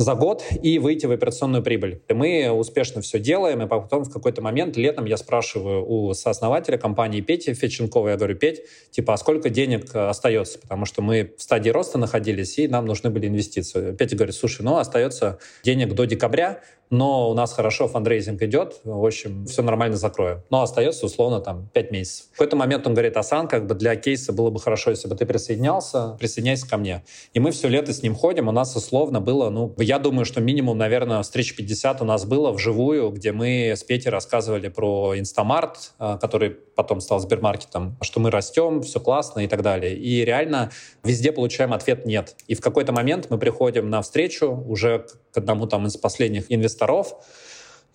за год и выйти в операционную прибыль. И мы успешно все делаем, и потом в какой-то момент летом я спрашиваю у сооснователя компании Пети Феченкова, я говорю, Петь, типа, а сколько денег остается? Потому что мы в стадии роста находились, и нам нужны были инвестиции. Петя говорит, слушай, ну, остается денег до декабря, но у нас хорошо фандрейзинг идет, в общем, все нормально закрою. Но остается, условно, там, 5 месяцев. В какой-то момент он говорит, Асан, как бы для кейса было бы хорошо, если бы ты присоединялся, присоединяйся ко мне. И мы все лето с ним ходим, у нас условно было, ну, я думаю, что минимум, наверное, встреч 50 у нас было вживую, где мы с Петей рассказывали про Инстамарт, а, который потом стал Сбермаркетом, что мы растем, все классно и так далее. И реально везде получаем ответ «нет». И в какой-то момент мы приходим на встречу уже к одному там из последних инвесторов,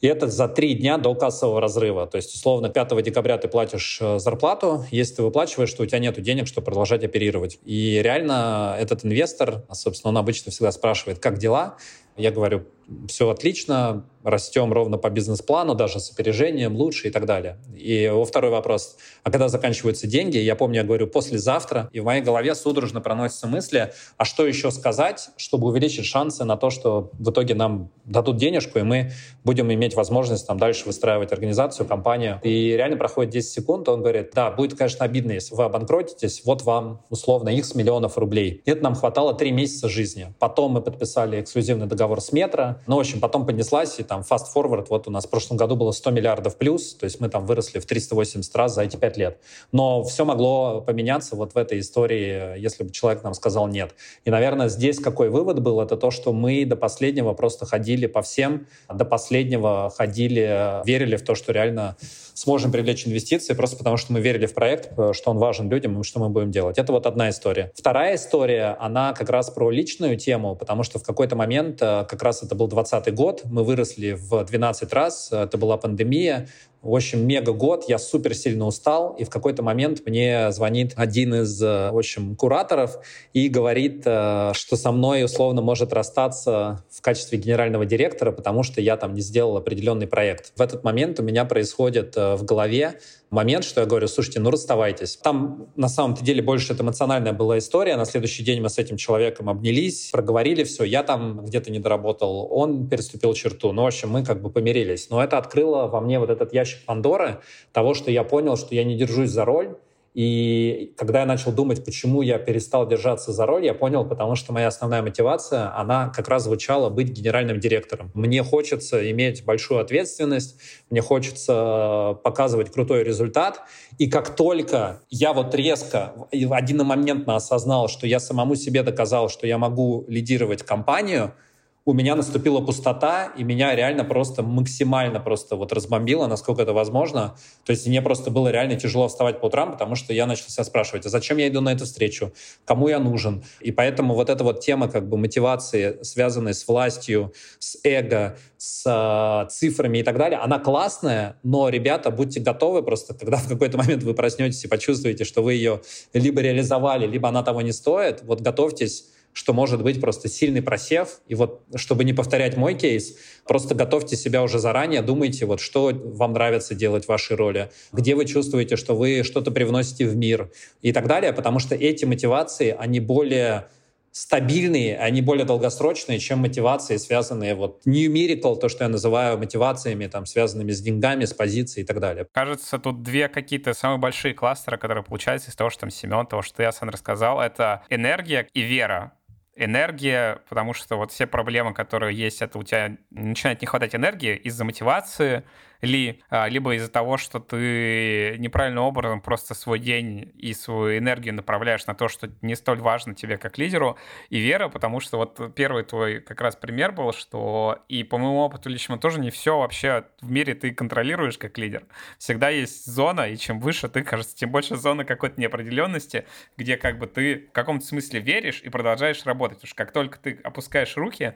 и это за три дня до кассового разрыва. То есть, условно, 5 декабря ты платишь э, зарплату, если ты выплачиваешь, что у тебя нет денег, чтобы продолжать оперировать. И реально этот инвестор, собственно, он обычно всегда спрашивает, как дела? Я говорю, все отлично, растем ровно по бизнес-плану, даже с опережением лучше и так далее. И во второй вопрос, а когда заканчиваются деньги, я помню, я говорю, послезавтра, и в моей голове судорожно проносятся мысли, а что еще сказать, чтобы увеличить шансы на то, что в итоге нам дадут денежку, и мы будем иметь возможность там дальше выстраивать организацию, компанию. И реально проходит 10 секунд, он говорит, да, будет, конечно, обидно, если вы обанкротитесь, вот вам, условно, x миллионов рублей. Это нам хватало 3 месяца жизни. Потом мы подписали эксклюзивный договор с Метро, ну, в общем, потом поднеслась, и там fast forward, вот у нас в прошлом году было 100 миллиардов плюс, то есть мы там выросли в 380 раз за эти 5 лет. Но все могло поменяться вот в этой истории, если бы человек нам сказал нет. И, наверное, здесь какой вывод был, это то, что мы до последнего просто ходили по всем, до последнего ходили, верили в то, что реально сможем привлечь инвестиции, просто потому что мы верили в проект, что он важен людям и что мы будем делать. Это вот одна история. Вторая история, она как раз про личную тему, потому что в какой-то момент, э, как раз это был 2020 год, мы выросли в 12 раз, это была пандемия, в общем, мега год, я супер сильно устал, и в какой-то момент мне звонит один из, э, в общем, кураторов и говорит, э, что со мной условно может расстаться в качестве генерального директора, потому что я там не сделал определенный проект. В этот момент у меня происходит в голове момент, что я говорю, слушайте, ну расставайтесь. Там на самом-то деле больше это эмоциональная была история. На следующий день мы с этим человеком обнялись, проговорили все. Я там где-то не доработал, он переступил черту. Ну, в общем, мы как бы помирились. Но это открыло во мне вот этот ящик Пандоры того, что я понял, что я не держусь за роль, и когда я начал думать, почему я перестал держаться за роль, я понял, потому что моя основная мотивация, она как раз звучала быть генеральным директором. Мне хочется иметь большую ответственность, мне хочется показывать крутой результат. И как только я вот резко, одномоментно осознал, что я самому себе доказал, что я могу лидировать компанию — у меня наступила пустота, и меня реально просто максимально просто вот разбомбило, насколько это возможно. То есть мне просто было реально тяжело вставать по утрам, потому что я начал себя спрашивать, а зачем я иду на эту встречу, кому я нужен? И поэтому вот эта вот тема как бы мотивации, связанная с властью, с эго, с э, цифрами и так далее, она классная, но, ребята, будьте готовы просто, когда в какой-то момент вы проснетесь и почувствуете, что вы ее либо реализовали, либо она того не стоит, вот готовьтесь что может быть просто сильный просев. И вот, чтобы не повторять мой кейс, просто готовьте себя уже заранее, думайте, вот что вам нравится делать в вашей роли, где вы чувствуете, что вы что-то привносите в мир и так далее, потому что эти мотивации, они более стабильные, они более долгосрочные, чем мотивации, связанные вот numerical, то, что я называю мотивациями, там, связанными с деньгами, с позицией и так далее.
Кажется, тут две какие-то самые большие кластеры, которые получаются из того, что там Семен, того, что я сам рассказал, это энергия и вера энергия, потому что вот все проблемы, которые есть, это у тебя начинает не хватать энергии из-за мотивации, ли, а, либо из-за того, что ты неправильным образом просто свой день и свою энергию направляешь на то, что не столь важно тебе как лидеру, и вера, потому что вот первый твой как раз пример был, что и по моему опыту личному тоже не все вообще в мире ты контролируешь как лидер. Всегда есть зона, и чем выше ты, кажется, тем больше зона какой-то неопределенности, где как бы ты в каком-то смысле веришь и продолжаешь работать. Потому что как только ты опускаешь руки,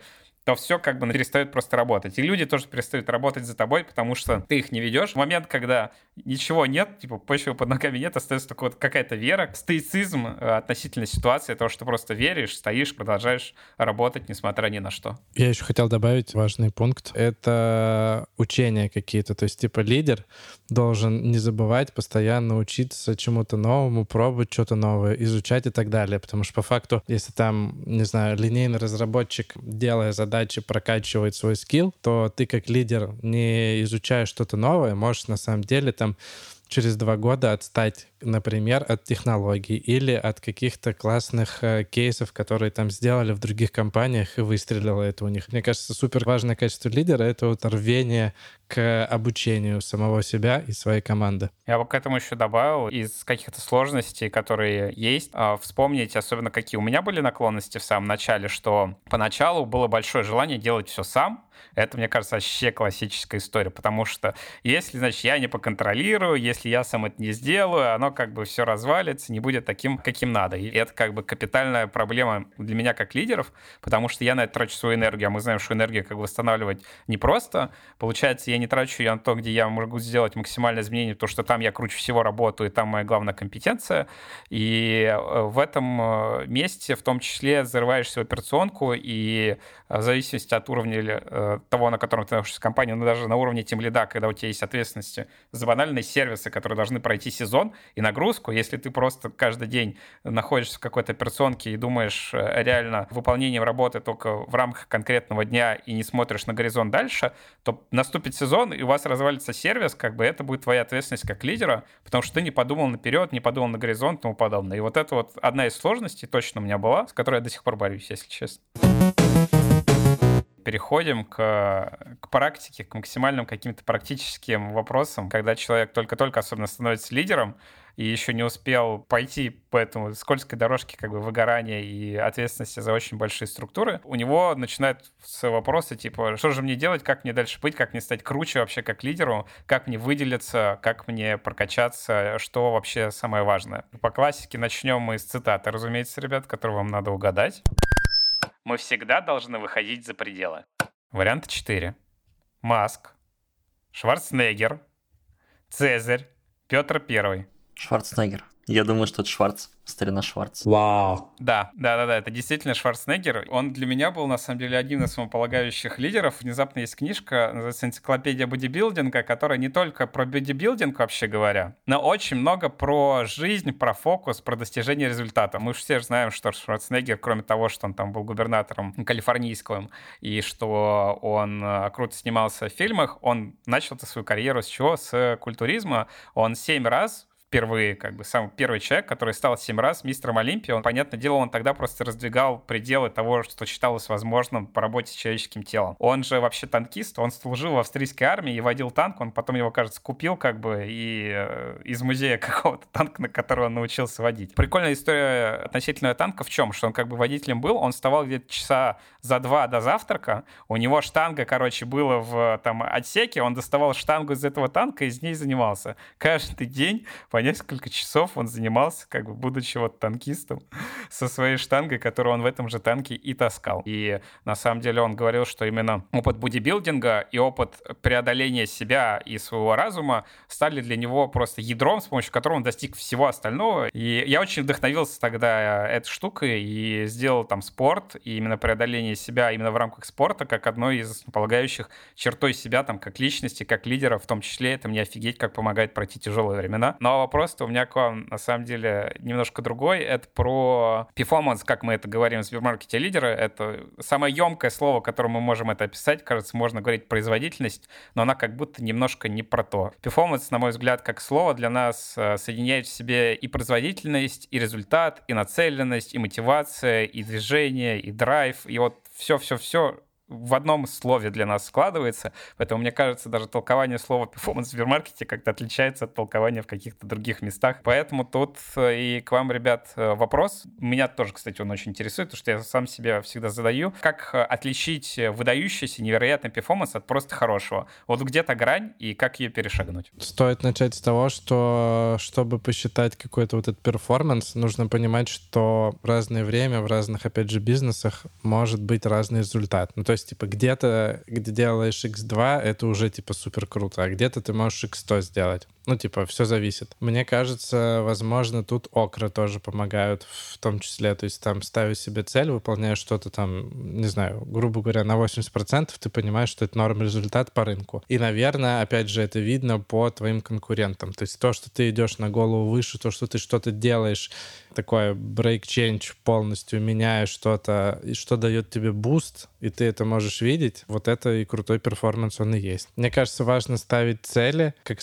то все как бы перестает просто работать. И люди тоже перестают работать за тобой, потому что ты их не ведешь. В момент, когда ничего нет, типа почвы под ногами нет, остается только вот какая-то вера, стоицизм э, относительно ситуации, того, что просто веришь, стоишь, продолжаешь работать, несмотря ни на что.
Я еще хотел добавить важный пункт. Это учения какие-то. То есть, типа, лидер должен не забывать постоянно учиться чему-то новому, пробовать что-то новое, изучать и так далее. Потому что по факту, если там, не знаю, линейный разработчик, делая задачи, прокачивает свой скилл, то ты как лидер, не изучая что-то новое, можешь на самом деле там через два года отстать, например, от технологий или от каких-то классных э, кейсов, которые там сделали в других компаниях и выстрелило это у них. Мне кажется, супер важное качество лидера — это вот рвение к обучению самого себя и своей команды.
Я бы к этому еще добавил из каких-то сложностей, которые есть, а, вспомнить, особенно какие у меня были наклонности в самом начале, что поначалу было большое желание делать все сам, это, мне кажется, вообще классическая история, потому что если, значит, я не поконтролирую, если я сам это не сделаю, оно как бы все развалится, не будет таким, каким надо. И это как бы капитальная проблема для меня как лидеров, потому что я на это трачу свою энергию, а мы знаем, что энергию как бы восстанавливать непросто. Получается, я не трачу ее на то, где я могу сделать максимальное изменение, потому что там я круче всего работаю, и там моя главная компетенция. И э, в этом э, месте в том числе зарываешься в операционку, и э, в зависимости от уровня того, на котором ты находишься в компании, но даже на уровне тем лида, когда у тебя есть ответственность за банальные сервисы, которые должны пройти сезон нагрузку, если ты просто каждый день находишься в какой-то операционке и думаешь э, реально выполнением работы только в рамках конкретного дня и не смотришь на горизонт дальше, то наступит сезон, и у вас развалится сервис, как бы это будет твоя ответственность как лидера, потому что ты не подумал наперед, не подумал на горизонт и тому подобное. И вот это вот одна из сложностей точно у меня была, с которой я до сих пор борюсь, если честно. Переходим к, к практике, к максимальным каким-то практическим вопросам, когда человек только-только особенно становится лидером, и еще не успел пойти по этому скользкой дорожке как бы выгорания и ответственности за очень большие структуры, у него начинают с вопросы типа, что же мне делать, как мне дальше быть, как мне стать круче вообще как лидеру, как мне выделиться, как мне прокачаться, что вообще самое важное. По классике начнем мы с цитаты, разумеется, ребят, которые вам надо угадать мы всегда должны выходить за пределы. Вариант 4. Маск, Шварценеггер, Цезарь, Петр Первый.
Шварценеггер. Я думаю, что это Шварц старина Шварц.
Вау.
Да, да, да, да, это действительно Шварценеггер. Он для меня был, на самом деле, один из основополагающих лидеров. Внезапно есть книжка, называется «Энциклопедия бодибилдинга», которая не только про бодибилдинг, вообще говоря, но очень много про жизнь, про фокус, про достижение результата. Мы все знаем, что Шварценеггер, кроме того, что он там был губернатором калифорнийским, и что он э, круто снимался в фильмах, он начал свою карьеру с чего? С культуризма. Он семь раз впервые, как бы, самый первый человек, который стал семь раз мистером Олимпии. Он, понятное дело, он тогда просто раздвигал пределы того, что считалось возможным по работе с человеческим телом. Он же вообще танкист, он служил в австрийской армии и водил танк, он потом его, кажется, купил как бы и э, из музея какого-то танка, на который он научился водить. Прикольная история относительно танка в чем? Что он как бы водителем был, он вставал где-то часа за два до завтрака, у него штанга, короче, была в там отсеке, он доставал штангу из этого танка и из ней занимался. Каждый день по несколько часов он занимался, как бы будучи вот танкистом, со своей штангой, которую он в этом же танке и таскал. И на самом деле он говорил, что именно опыт бодибилдинга и опыт преодоления себя и своего разума стали для него просто ядром, с помощью которого он достиг всего остального. И я очень вдохновился тогда этой штукой и сделал там спорт, и именно преодоление себя именно в рамках спорта, как одной из основополагающих чертой себя там как личности, как лидера, в том числе это мне офигеть, как помогает пройти тяжелые времена. Но вопрос-то у меня к вам на самом деле немножко другой. Это про performance, как мы это говорим в Сбермаркете лидера. Это самое емкое слово, которым мы можем это описать. Кажется, можно говорить производительность, но она как будто немножко не про то. Performance, на мой взгляд, как слово для нас э, соединяет в себе и производительность, и результат, и нацеленность, и мотивация, и движение, и драйв, и вот все-все-все в одном слове для нас складывается, поэтому мне кажется, даже толкование слова performance в Сбермаркете как-то отличается от толкования в каких-то других местах. Поэтому тут э, и к вам, ребят, э, вопрос. Меня тоже, кстати, он очень интересует, потому что я сам себя всегда задаю. Как э, отличить выдающийся, невероятный перформанс от просто хорошего? Вот где-то грань, и как ее перешагнуть?
Стоит начать с того, что чтобы посчитать какой-то вот этот перформанс, нужно понимать, что в разное время, в разных, опять же, бизнесах может быть разный результат. Ну, то есть есть, типа, где-то, где делаешь x2, это уже, типа, супер круто, а где-то ты можешь x100 сделать. Ну, типа, все зависит. Мне кажется, возможно, тут окра тоже помогают в том числе. То есть там ставишь себе цель, выполняешь что-то там, не знаю, грубо говоря, на 80%, ты понимаешь, что это норм результат по рынку. И, наверное, опять же, это видно по твоим конкурентам. То есть то, что ты идешь на голову выше, то, что ты что-то делаешь, такое break change полностью, меняешь что-то, и что дает тебе буст, и ты это можешь видеть, вот это и крутой performance он и есть. Мне кажется, важно ставить цели, как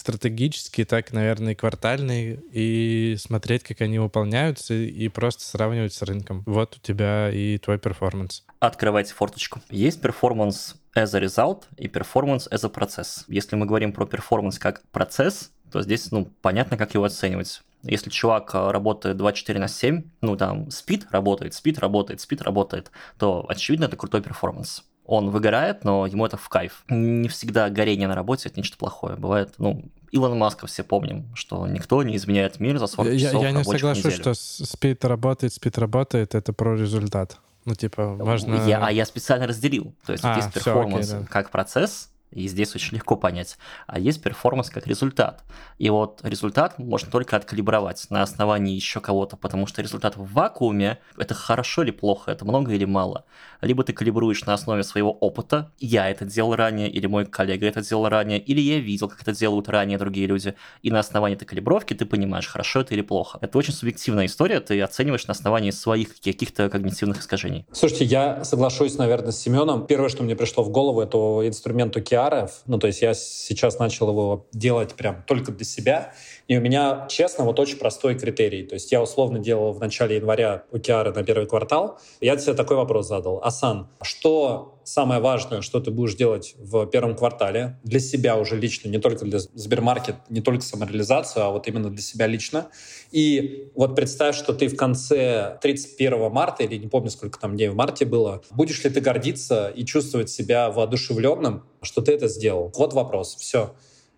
стратегические, так, наверное, квартальные, и смотреть, как они выполняются, и просто сравнивать с рынком. Вот у тебя и твой performance.
Открывайте форточку. Есть performance as a result и performance as a process. Если мы говорим про performance как процесс, то здесь, ну, понятно, как его оценивать. Если чувак э, работает 24 на 7, ну там спит, работает, спит, работает, спит, работает, то очевидно это крутой performance. Он выгорает, но ему это в кайф. Не всегда горение на работе это нечто плохое. Бывает, ну, Илон Маска все помним, что никто не изменяет мир за 40
я,
часов
Я не соглашусь,
неделю.
что спит, работает, спит, работает, это про результат. Ну, типа, важно...
Я, а я специально разделил. То есть
а,
вот есть performance
окей, да.
как процесс, и здесь очень легко понять. А есть performance как результат. И вот результат можно только откалибровать на основании еще кого-то, потому что результат в вакууме – это хорошо или плохо, это много или мало. Либо ты калибруешь на основе своего опыта, я это делал ранее, или мой коллега это делал ранее, или я видел, как это делают ранее другие люди, и на основании этой калибровки ты понимаешь, хорошо это или плохо. Это очень субъективная история, ты оцениваешь на основании своих каких-то когнитивных искажений.
Слушайте, я соглашусь, наверное, с Семеном. Первое, что мне пришло в голову, это инструмент OKR. Ну, то есть я сейчас начал его делать прям только для себя. И у меня, честно, вот очень простой критерий. То есть я условно делал в начале января OKR на первый квартал. Я себе такой вопрос задал. Асан, что самое важное, что ты будешь делать в первом квартале для себя уже лично, не только для Сбермаркет, не только самореализацию, а вот именно для себя лично. И вот представь, что ты в конце 31 марта, или не помню, сколько там дней в марте было, будешь ли ты гордиться и чувствовать себя воодушевленным, что ты это сделал? Вот вопрос. Все.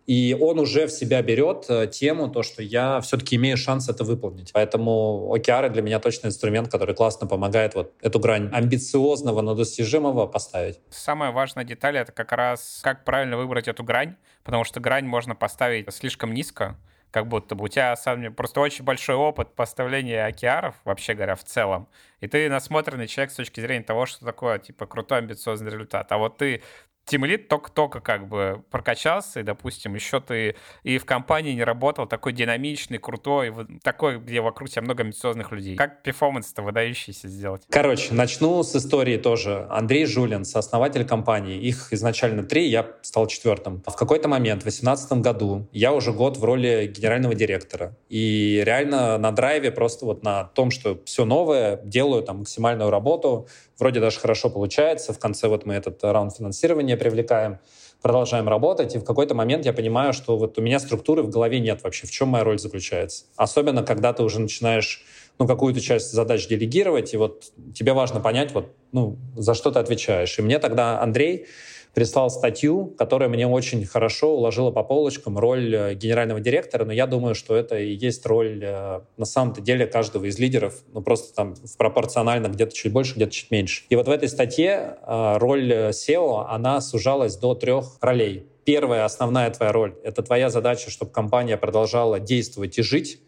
И он уже в себя берет э, тему, то, что я все-таки имею шанс это выполнить. Поэтому OKR для меня точно инструмент, который классно помогает вот эту грань амбициозного, но достижимого поставить.
Самая важная деталь — это как раз как правильно выбрать эту грань, потому что грань можно поставить слишком низко, как будто бы у тебя сам, просто очень большой опыт поставления океаров, вообще говоря, в целом. И ты насмотренный человек с точки зрения того, что такое, типа, крутой амбициозный результат. А вот ты тимлит только-только как бы прокачался, и, допустим, еще ты и в компании не работал, такой динамичный, крутой, такой, где вокруг тебя много амбициозных людей. Как перформанс-то выдающийся сделать?
Короче, начну с истории тоже. Андрей Жулин, сооснователь компании. Их изначально три, я стал четвертым. В какой-то момент, в 2018 году, я уже год в роли генерального директора. И реально на драйве, просто вот на том, что все новое, делаю там максимальную работу, вроде даже хорошо получается. В конце вот мы этот раунд финансирования привлекаем, продолжаем работать, и в какой-то момент я понимаю, что вот у меня структуры в голове нет вообще, в чем моя роль заключается. Особенно, когда ты уже начинаешь ну, какую-то часть задач делегировать, и вот тебе важно понять, вот, ну, за что ты отвечаешь. И мне тогда Андрей прислал статью, которая мне очень хорошо уложила по полочкам роль э, генерального директора, но я думаю, что это и есть роль э, на самом-то деле каждого из лидеров, ну просто там пропорционально где-то чуть больше, где-то чуть меньше. И вот в этой статье э, роль SEO, она сужалась до трех ролей. Первая, основная твоя роль — это твоя задача, чтобы компания продолжала действовать и жить,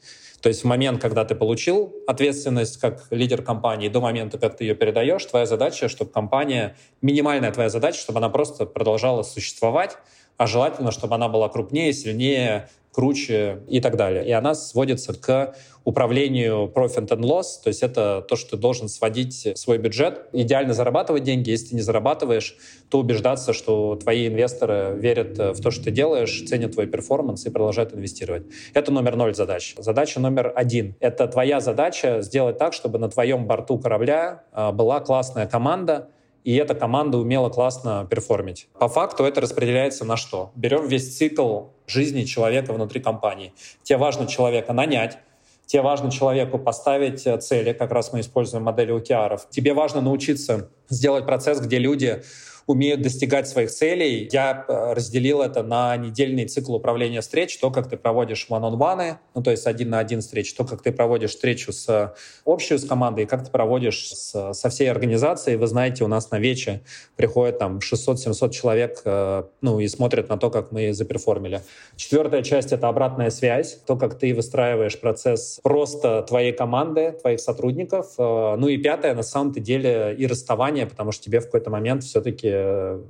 то есть в момент, когда ты получил ответственность как лидер компании, до момента, как ты ее передаешь, твоя задача, чтобы компания, минимальная твоя задача, чтобы она просто продолжала существовать, а желательно, чтобы она была крупнее, сильнее, круче и так далее. И она сводится к управлению profit and loss, то есть это то, что ты должен сводить свой бюджет, идеально зарабатывать деньги. Если ты не зарабатываешь, то убеждаться, что твои инвесторы верят в то, что ты делаешь, ценят твой перформанс и продолжают инвестировать. Это номер ноль задач. Задача номер один — это твоя задача сделать так, чтобы на твоем борту корабля а, была классная команда, и эта команда умела классно перформить. По факту это распределяется на что? Берем весь цикл жизни человека внутри компании. Тебе важно человека нанять, тебе важно человеку поставить э, цели, как раз мы используем модели OKR. Тебе важно научиться сделать процесс, где люди умеют достигать своих целей. Я э, разделил это на недельный цикл управления встреч, то, как ты проводишь one-on-one, ну, то есть один на один встреч, то, как ты проводишь встречу с общую с командой, как ты проводишь с, со всей организацией. Вы знаете, у нас на вече приходит там 600-700 человек, э, ну, и смотрят на то, как мы за perform или. Четвертая часть — это обратная связь, то, как ты выстраиваешь процесс просто твоей команды, твоих сотрудников. Э, ну и пятое, на самом-то деле, и расставание, потому что тебе в какой-то момент все-таки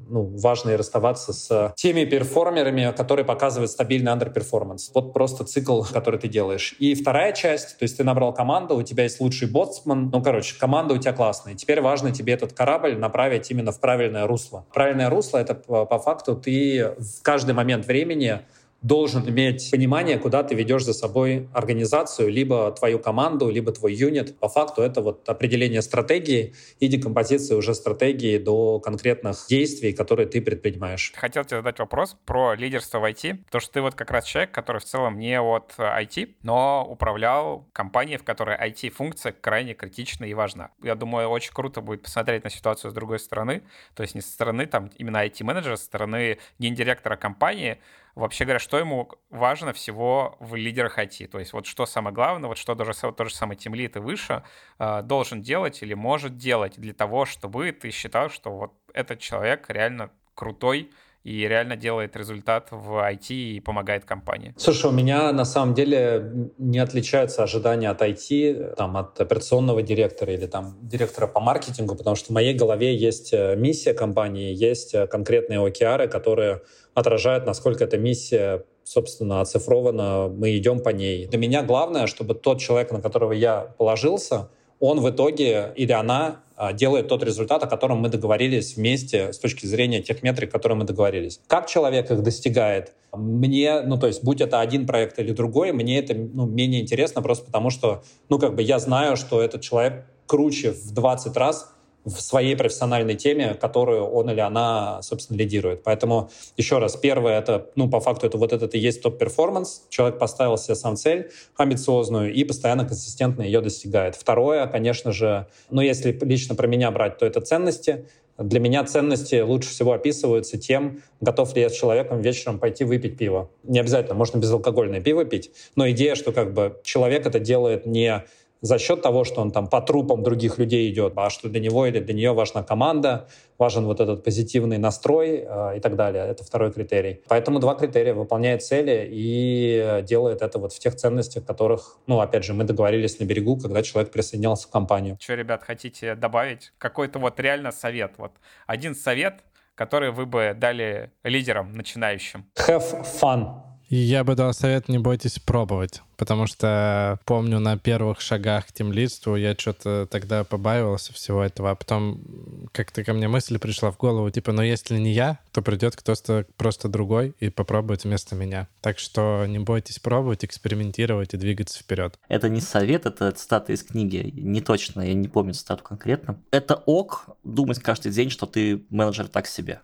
ну, важно и расставаться с теми перформерами, которые показывают стабильный underperformance. Вот просто цикл, который ты делаешь. И вторая часть, то есть ты набрал команду, у тебя есть лучший боцман, ну, короче, команда у тебя классная. Теперь важно тебе этот корабль направить именно в правильное русло. Правильное русло — это по факту ты в каждый момент времени должен иметь понимание, куда ты ведешь за собой организацию, либо твою команду, либо твой юнит. По факту это вот определение стратегии и декомпозиция уже стратегии до конкретных действий, которые ты предпринимаешь.
Хотел тебе задать вопрос про лидерство в IT, потому что ты вот как раз человек, который в целом не от IT, но управлял компанией, в которой IT-функция крайне критична и важна. Я думаю, очень круто будет посмотреть на ситуацию с другой стороны, то есть не со стороны там именно IT-менеджера, со стороны гендиректора компании, вообще говоря, что ему важно всего в лидерах IT. То есть вот что самое главное, вот что даже тот же самый тимлит и выше э, должен делать или может делать для того, чтобы ты считал, что вот этот человек реально крутой, и реально делает результат в IT и помогает компании.
Слушай, у меня на самом деле не отличаются ожидания от IT, там, от операционного директора или там директора по маркетингу, потому что в моей голове есть э, миссия компании, есть э, конкретные OKR, которые отражают, насколько эта миссия собственно, оцифрована, мы идем по ней. Для меня главное, чтобы тот человек, на которого я положился, он в итоге или она делает тот результат, о котором мы договорились вместе с точки зрения тех метрик, которые мы договорились. Как человек их достигает? Мне, ну, то есть, будь это один проект или другой, мне это ну, менее интересно просто потому, что, ну, как бы я знаю, что этот человек круче в 20 раз, в своей профессиональной теме, которую он или она, собственно, лидирует. Поэтому, еще раз, первое, это, ну, по факту, это вот этот и есть top performance. Человек поставил себе сам цель амбициозную и постоянно консистентно ее достигает. Второе, конечно же, ну, если лично про меня брать, то это ценности. Для меня ценности лучше всего описываются тем, готов ли я с человеком вечером пойти выпить пиво. Не обязательно, можно безалкогольное пиво пить, но идея, что как бы человек это делает не за счет того, что он там по трупам других людей идет, а что для него или для нее важна команда, важен вот этот позитивный настрой э, и так далее. Это второй критерий. Поэтому два критерия. Выполняет цели и делает это вот в тех ценностях, которых, ну, опять же, мы договорились на берегу, когда человек присоединялся к компанию.
Что, ребят, хотите добавить? Какой-то вот реально совет. Вот один совет, который вы бы дали лидерам начинающим.
Have fun.
Я бы дал совет, не бойтесь пробовать, потому что помню на первых шагах к темлидству я что-то тогда побаивался всего этого, а потом как-то ко мне мысль пришла в голову, типа, ну если не я, то придет кто-то просто другой и попробует вместо меня. Так что не бойтесь пробовать, экспериментировать и двигаться вперед.
Это не совет, это цитата из книги. Не точно, я не помню цитату конкретно. Это ок думать каждый день, что ты менеджер так себе.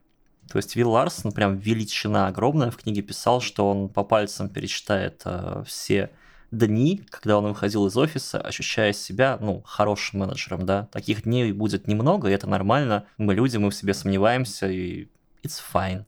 То есть Вилл Ларсон, прям величина огромная, в книге писал, что он по пальцам перечитает э, все дни, когда он выходил из офиса, ощущая себя, ну, хорошим менеджером, да. Таких дней будет немного, и это нормально. Мы люди, мы в себе сомневаемся, и it's fine.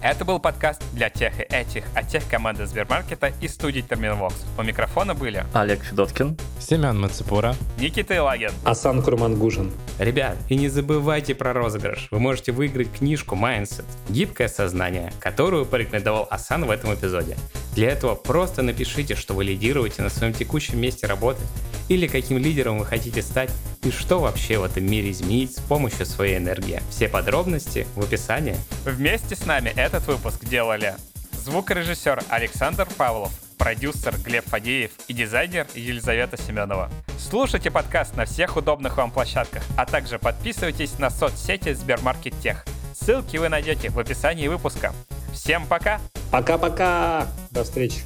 Это был подкаст для тех и этих, от тех команды Сбермаркета и студии Терминвокс. У микрофона были
Олег Федоткин,
Семен Мацепура,
Никита Илагин,
Асан Курмангужин.
Ребят, и не забывайте про розыгрыш. Вы можете выиграть книжку Mindset «Гибкое сознание», которую порекомендовал Асан в этом эпизоде. Для этого просто напишите, что вы лидируете на своем текущем месте работы или каким лидером вы хотите стать и что вообще в этом мире изменить с помощью своей энергии. Все подробности в описании.
Вместе с нами этот выпуск делали звукорежиссер Александр Павлов, продюсер Глеб Фадеев и дизайнер Елизавета Семенова. Слушайте подкаст на всех удобных вам площадках, а также подписывайтесь на соцсети Сбермаркет Тех. Ссылки вы найдете в описании выпуска. Всем пока!
Пока-пока! До встречи!